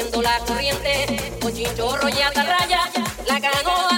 Subiendo la corriente, con chinchorro y atarraya, la canoa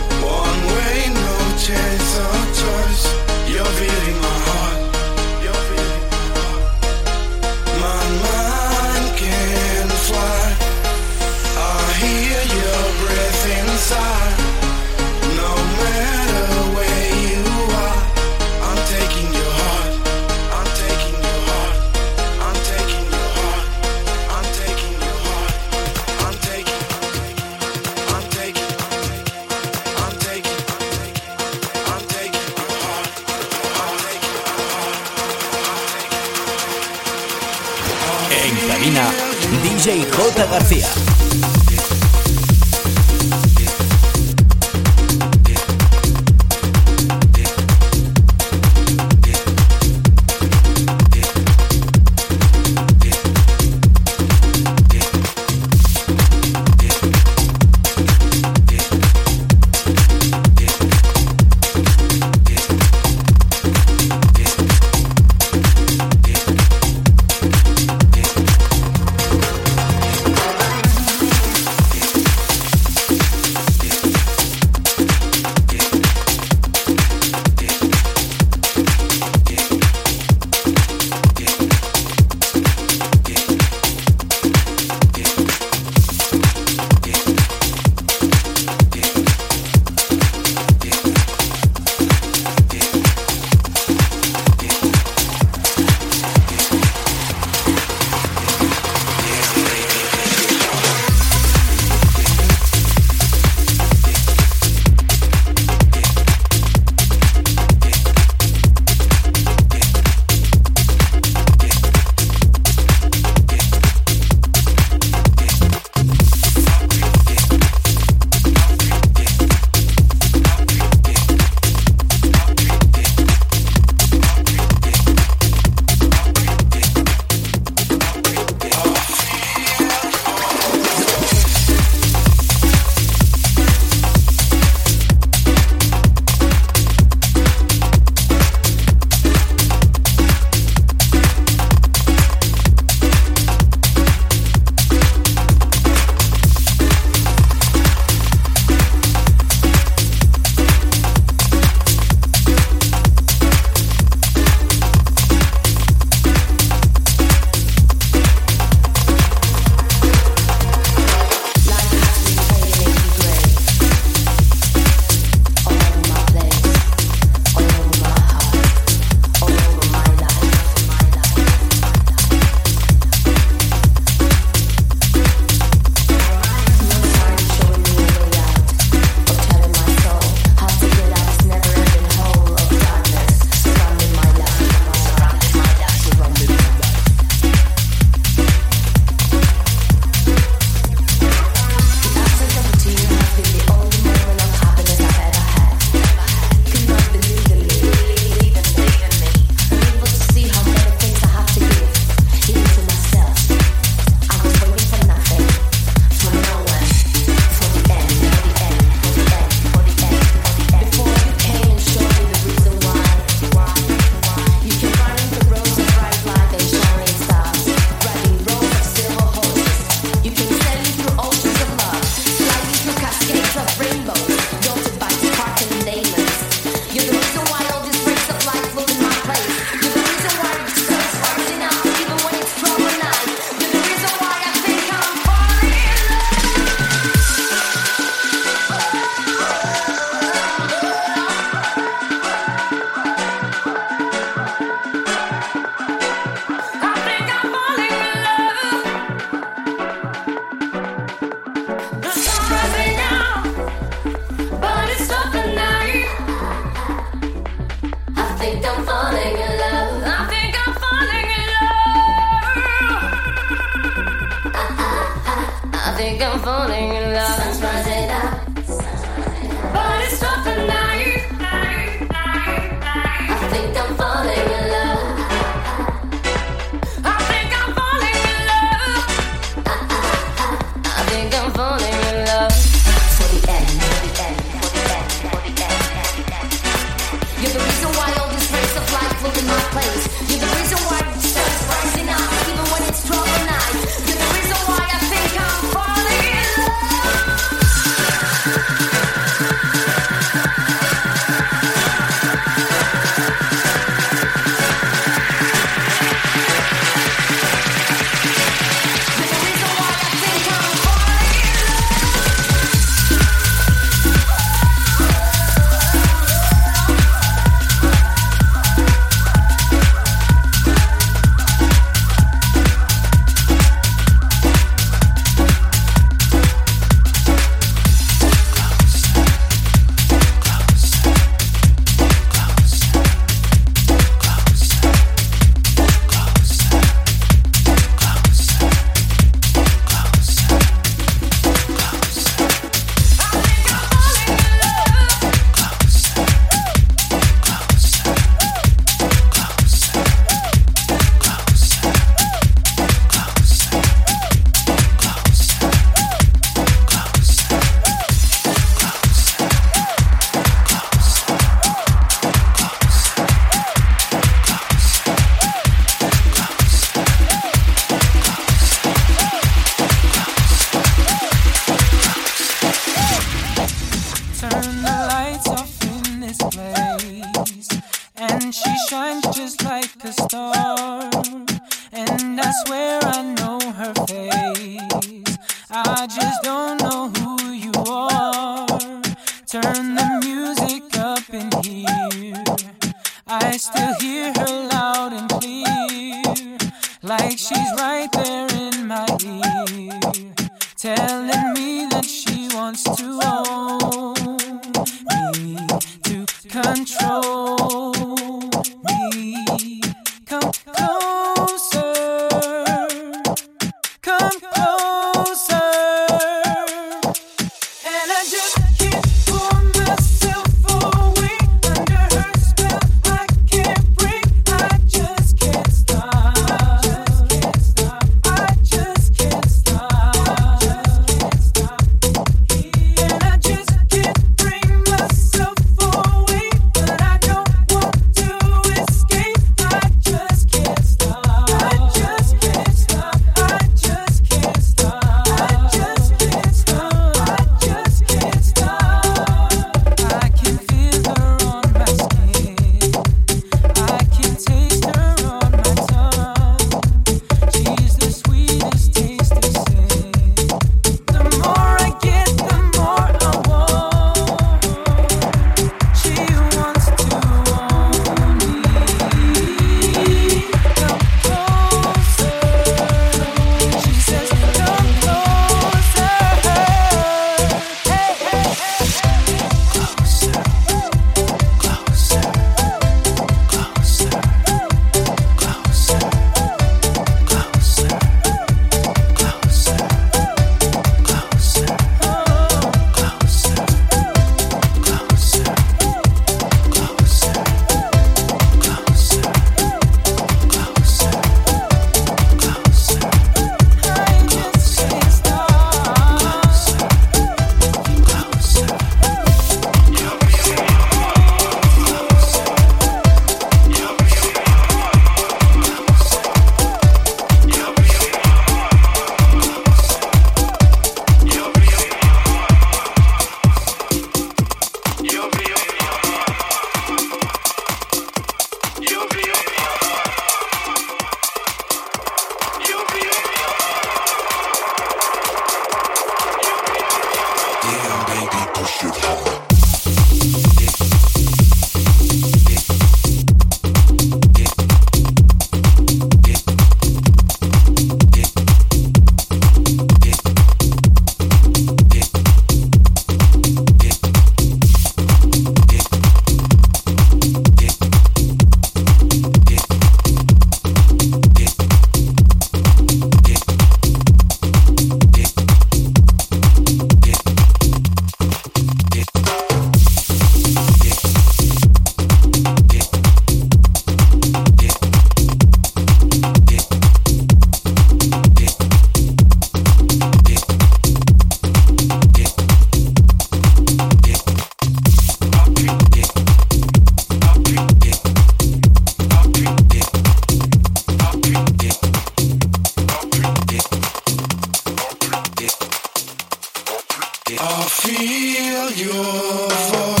I feel your voice.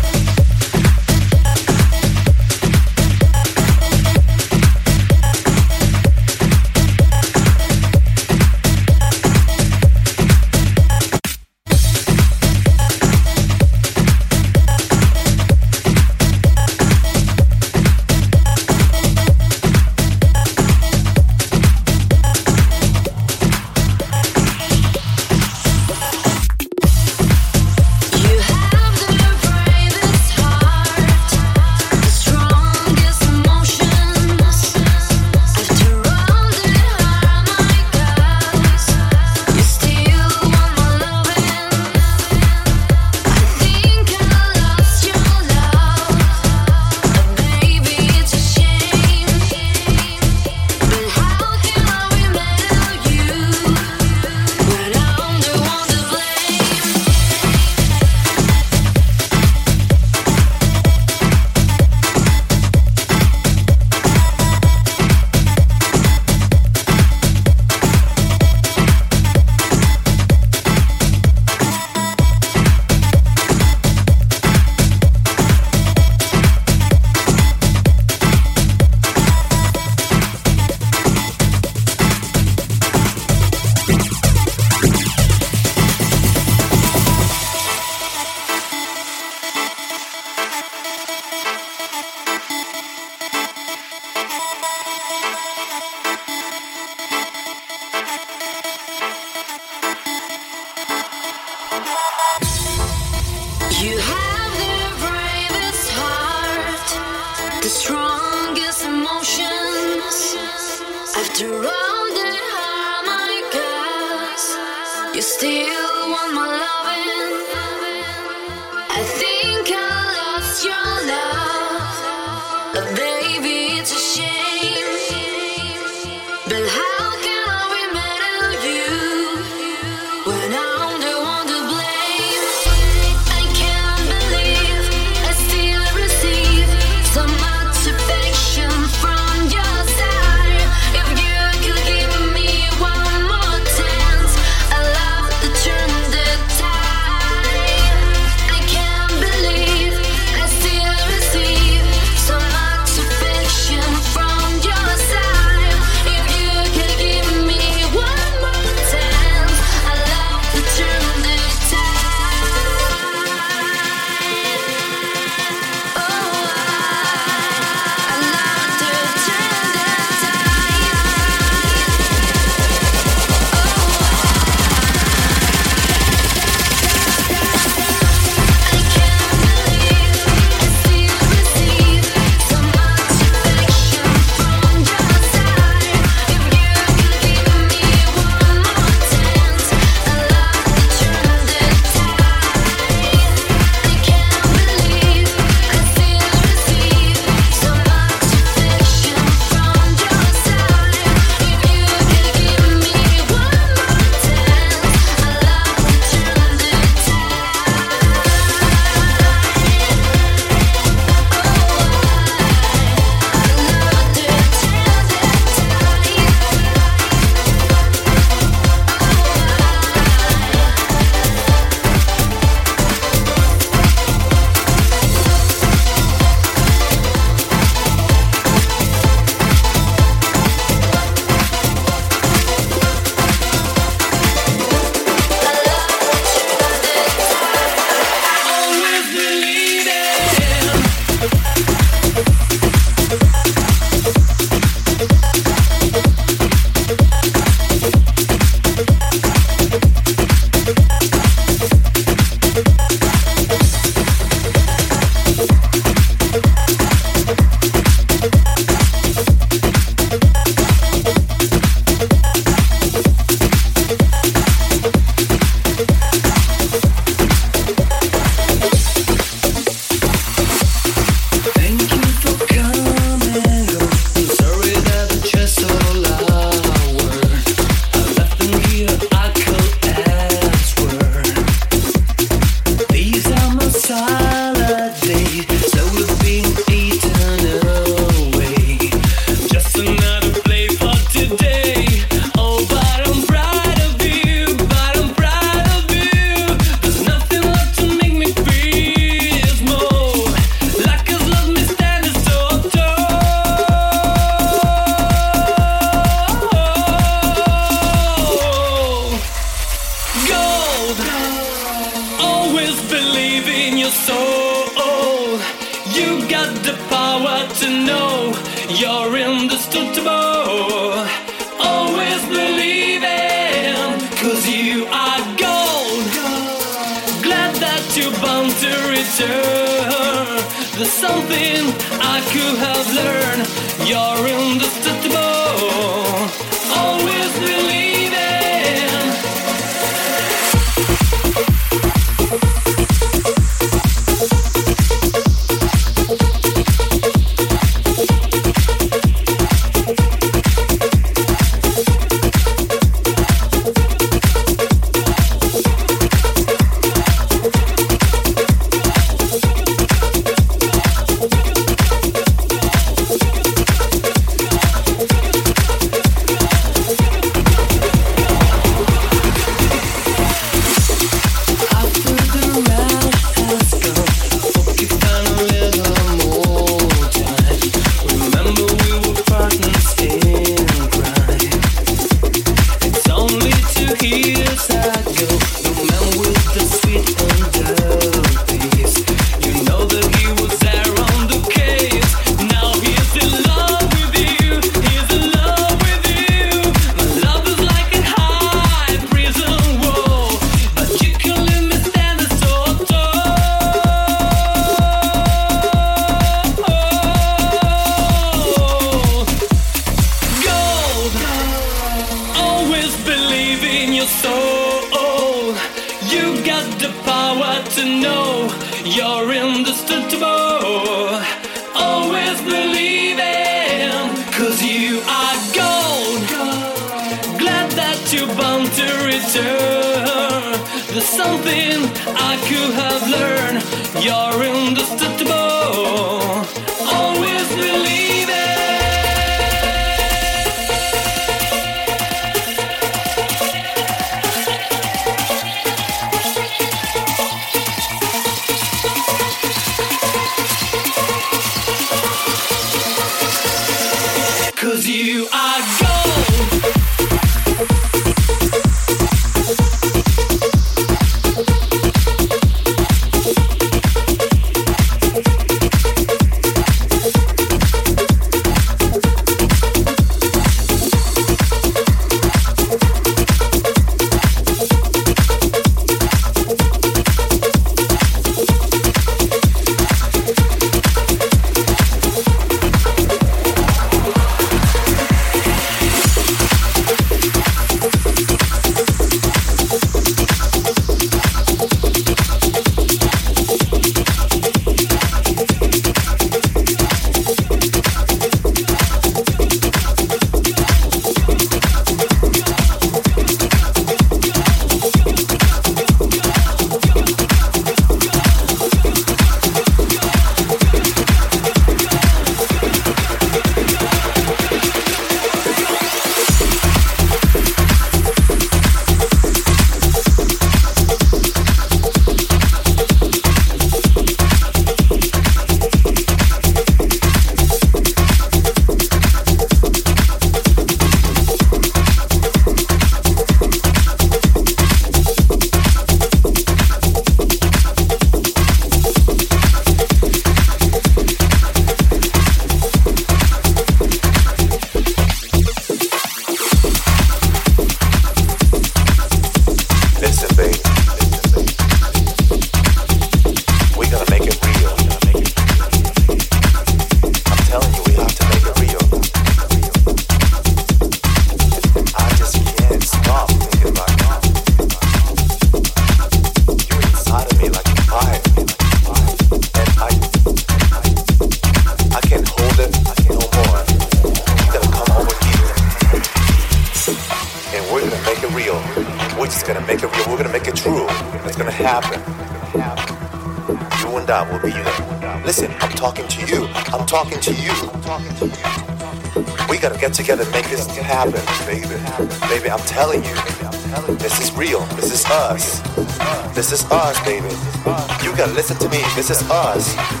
Is us.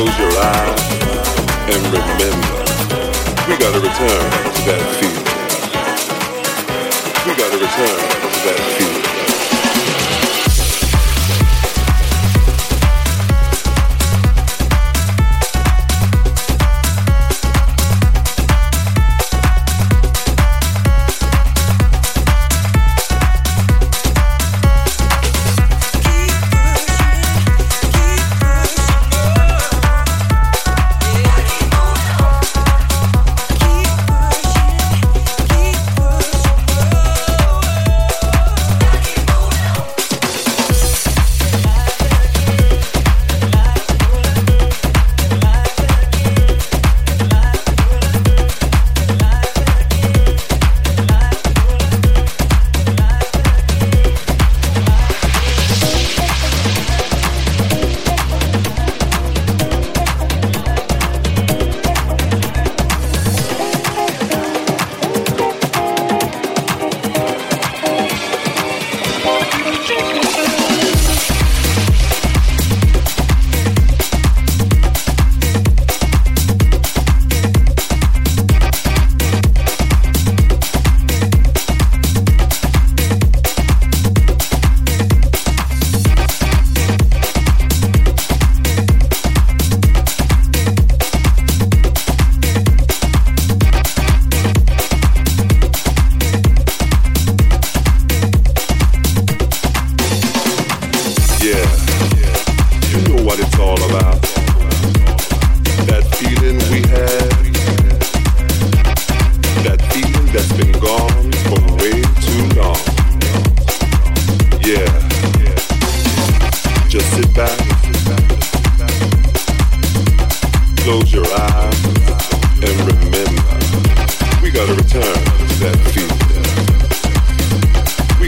close your eyes and remember, we gotta return to that feeling. We gotta return to that feeling.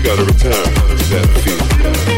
Gotta return to that feeling.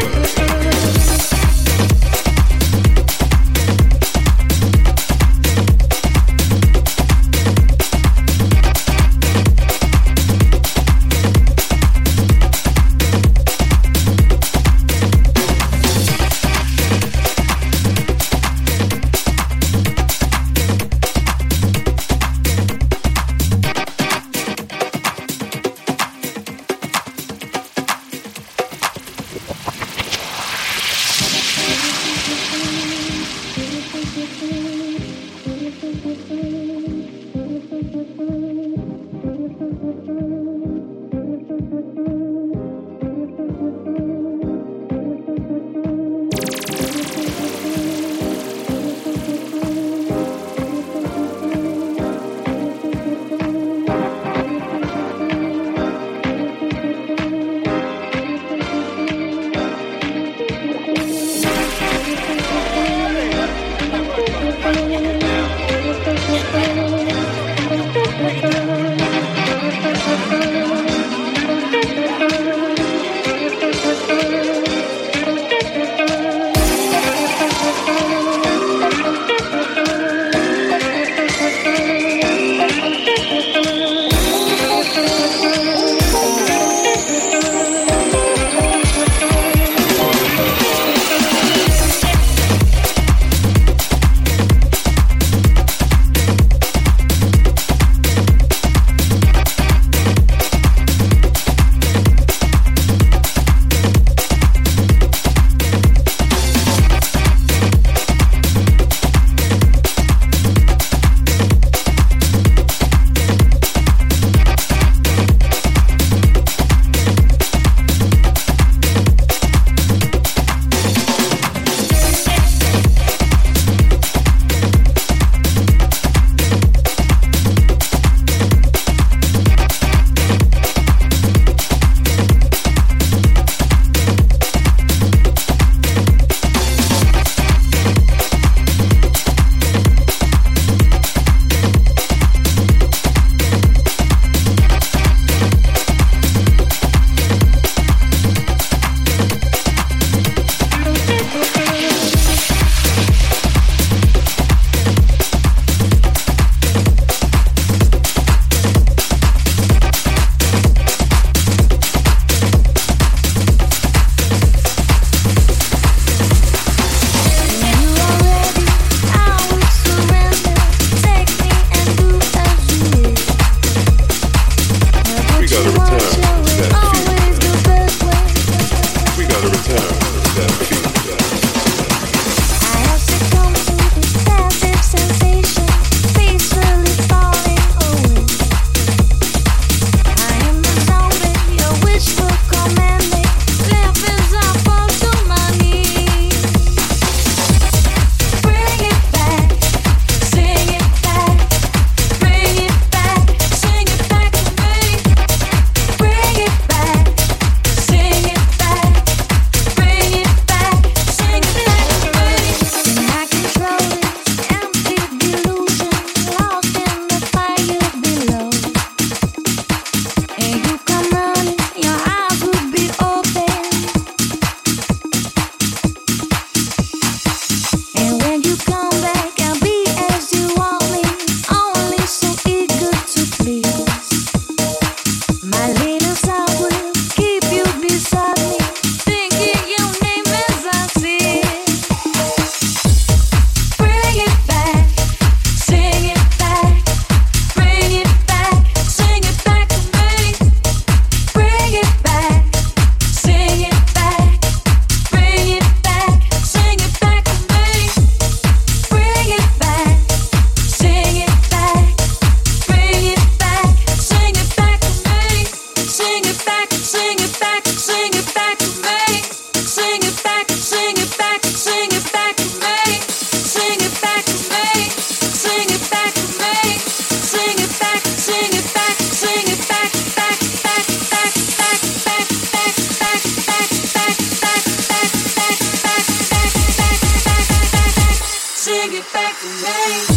Hey.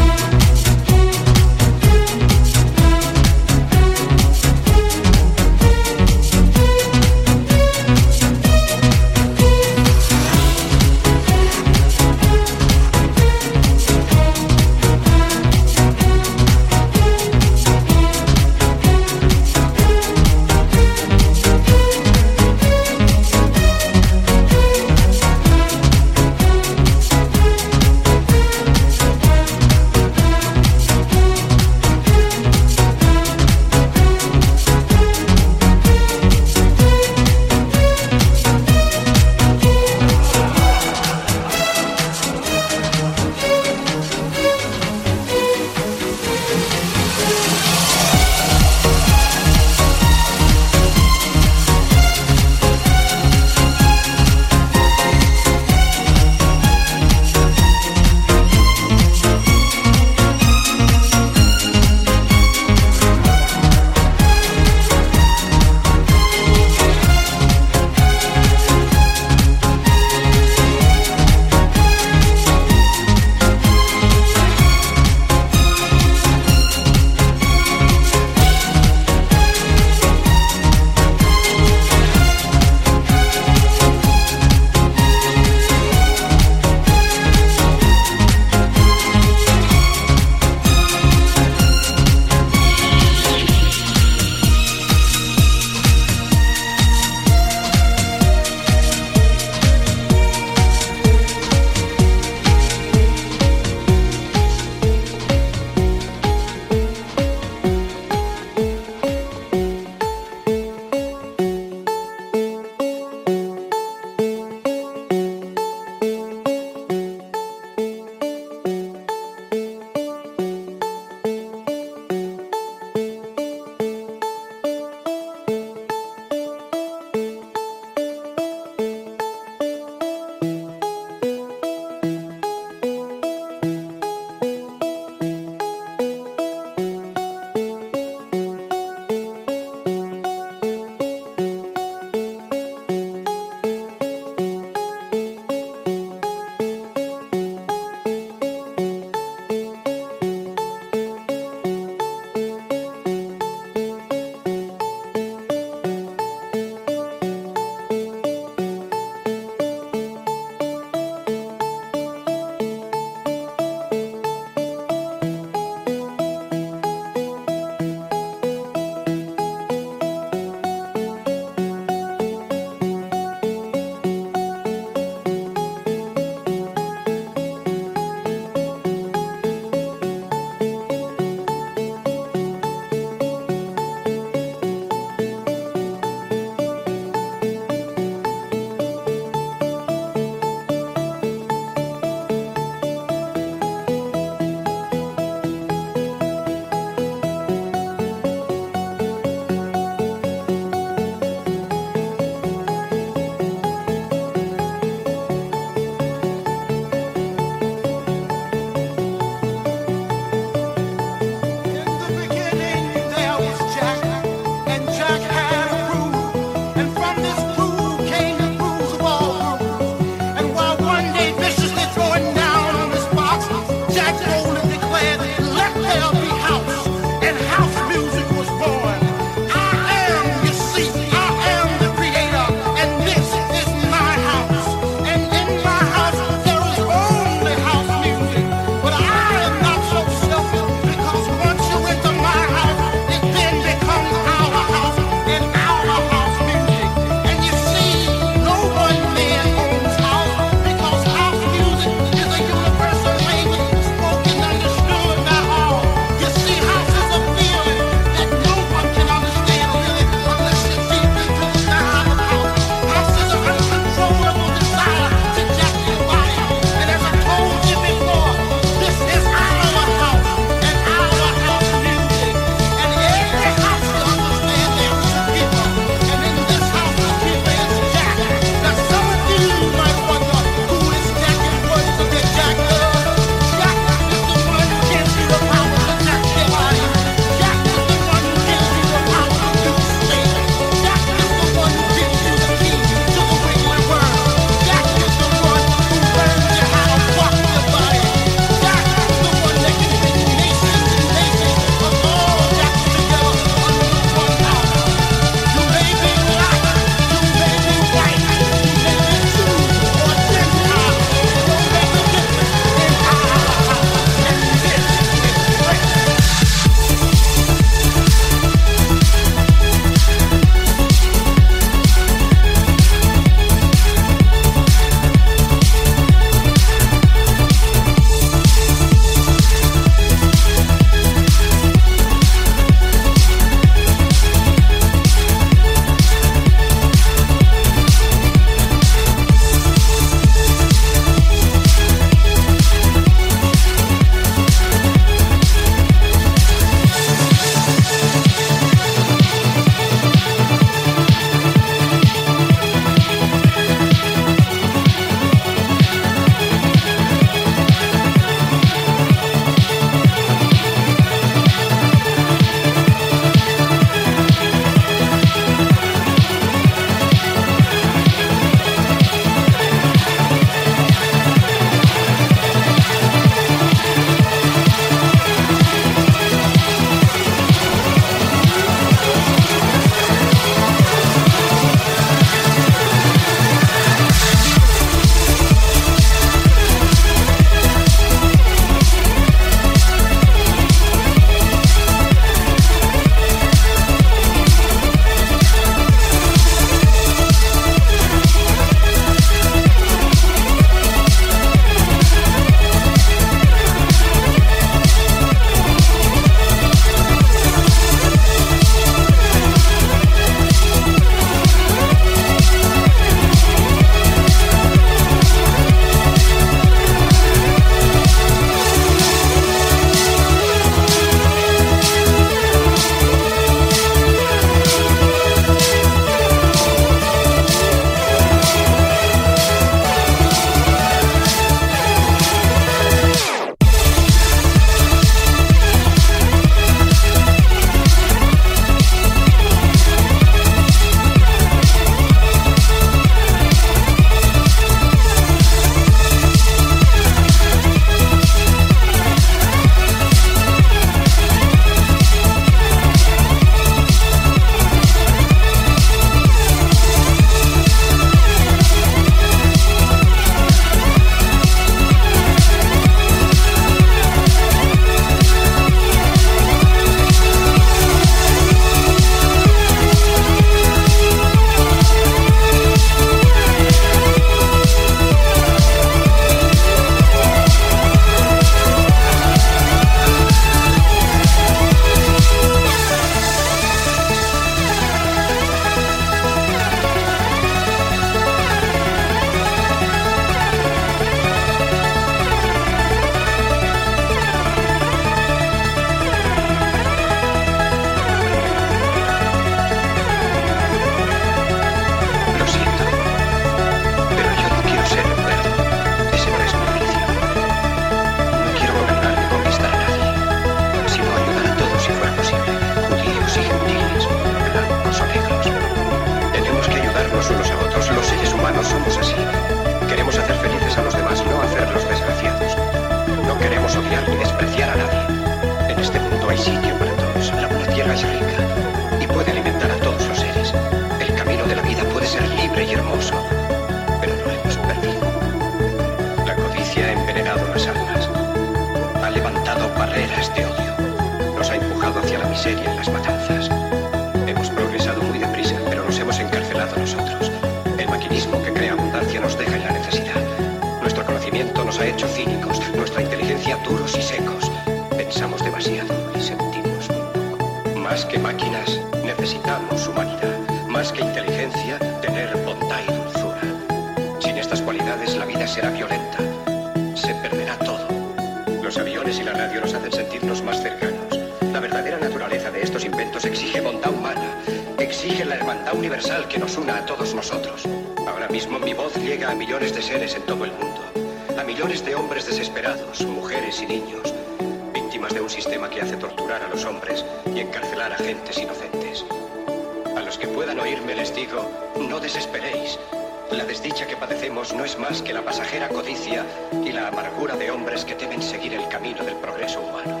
camino del progreso humano.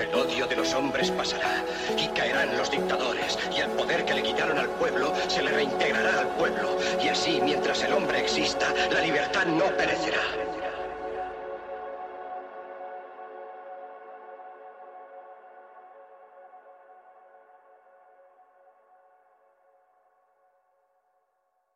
El odio de los hombres pasará y caerán los dictadores y el poder que le quitaron al pueblo se le reintegrará al pueblo. Y así, mientras el hombre exista, la libertad no perecerá.